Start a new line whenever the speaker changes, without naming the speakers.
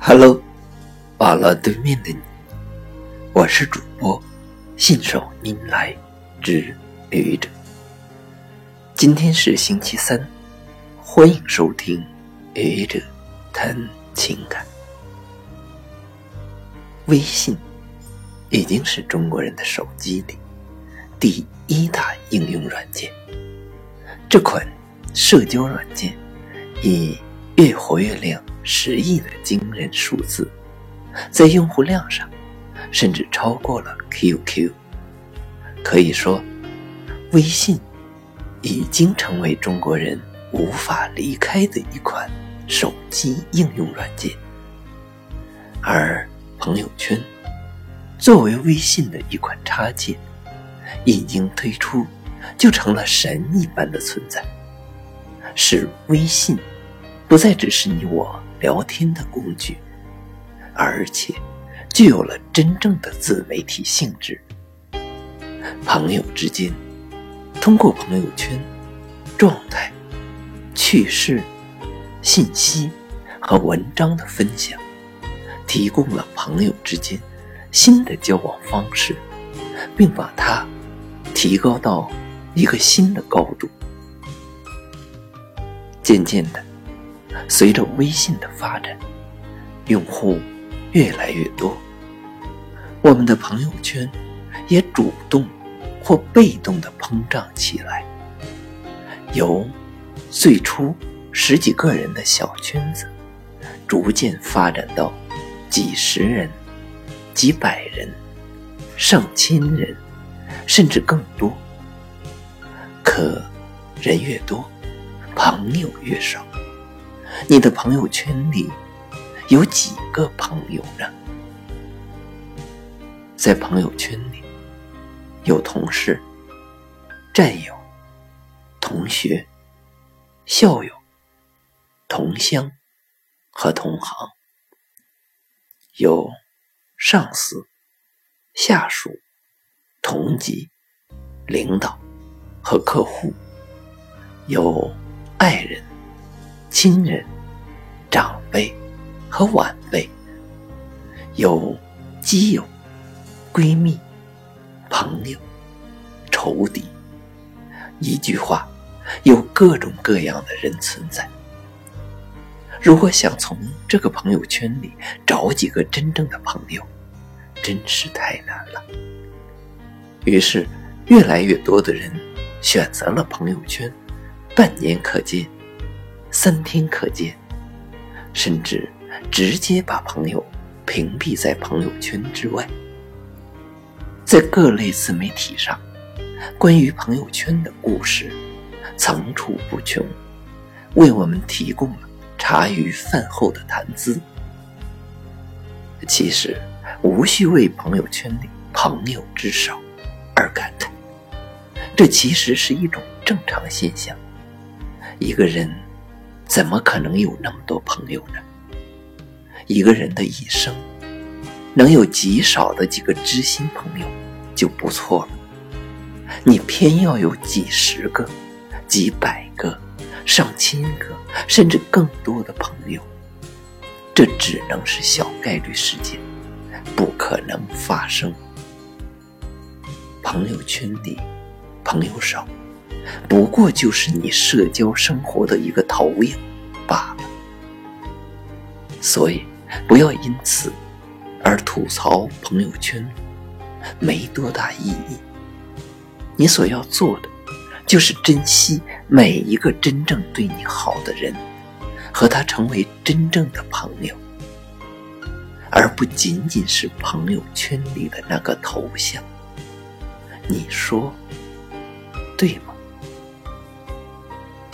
Hello，网络对面的你，我是主播信手拈来之旅者。今天是星期三，欢迎收听旅者谈情感。微信已经是中国人的手机里第一大应用软件。这款社交软件以月活跃量。十亿的惊人数字，在用户量上，甚至超过了 QQ。可以说，微信已经成为中国人无法离开的一款手机应用软件。而朋友圈作为微信的一款插件，一经推出，就成了神一般的存在，使微信不再只是你我。聊天的工具，而且具有了真正的自媒体性质。朋友之间通过朋友圈状态、趣事、信息和文章的分享，提供了朋友之间新的交往方式，并把它提高到一个新的高度。渐渐的。随着微信的发展，用户越来越多，我们的朋友圈也主动或被动的膨胀起来，由最初十几个人的小圈子，逐渐发展到几十人、几百人、上千人，甚至更多。可人越多，朋友越少。你的朋友圈里有几个朋友呢？在朋友圈里，有同事、战友、同学、校友、同乡和同行；有上司、下属、同级、领导和客户；有爱人。亲人、长辈和晚辈，有基友、闺蜜、朋友、仇敌。一句话，有各种各样的人存在。如果想从这个朋友圈里找几个真正的朋友，真是太难了。于是，越来越多的人选择了朋友圈，半年可见。三天可见，甚至直接把朋友屏蔽在朋友圈之外。在各类自媒体上，关于朋友圈的故事层出不穷，为我们提供了茶余饭后的谈资。其实，无需为朋友圈里朋友之少而感叹，这其实是一种正常现象。一个人。怎么可能有那么多朋友呢？一个人的一生，能有极少的几个知心朋友就不错了。你偏要有几十个、几百个、上千个，甚至更多的朋友，这只能是小概率事件，不可能发生。朋友圈里朋友少。不过就是你社交生活的一个投影罢了，所以不要因此而吐槽朋友圈没多大意义。你所要做的就是珍惜每一个真正对你好的人，和他成为真正的朋友，而不仅仅是朋友圈里的那个头像。你说对吗？